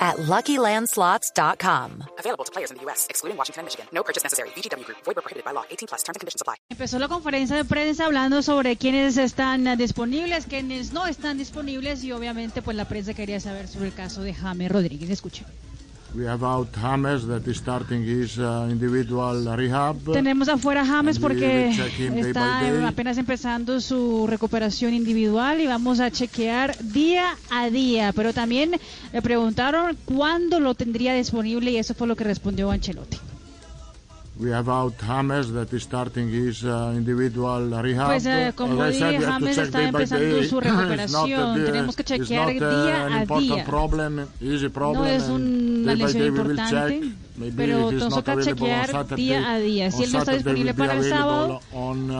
at LuckyLandSlots.com. Available to players in the U.S., excluding Washington and Michigan. No purchase necessary. VGW Group. Void where prohibited by law. 18 plus. Terms and conditions apply. Empezó la conferencia de prensa hablando sobre quiénes están eh, disponibles, quiénes no están disponibles y obviamente pues la prensa quería saber sobre el caso de James Rodríguez. Escuche. We have out James that is starting his uh, individual rehab. Tenemos afuera a James porque está apenas empezando su recuperación individual y vamos a chequear día a día. Pero también le preguntaron cuándo lo tendría disponible y eso fue lo que respondió Ancelotti. Pues como dije, James está empezando su recuperación. Tenemos que chequear día a día. No es una lesión importante, pero nos toca chequear día a día. Si él no está disponible para el sábado,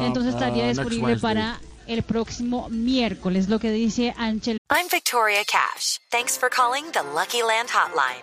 entonces estaría disponible para el próximo miércoles, lo que dice Ángel. I'm Victoria Cash. Thanks for calling the Lucky Land Hotline.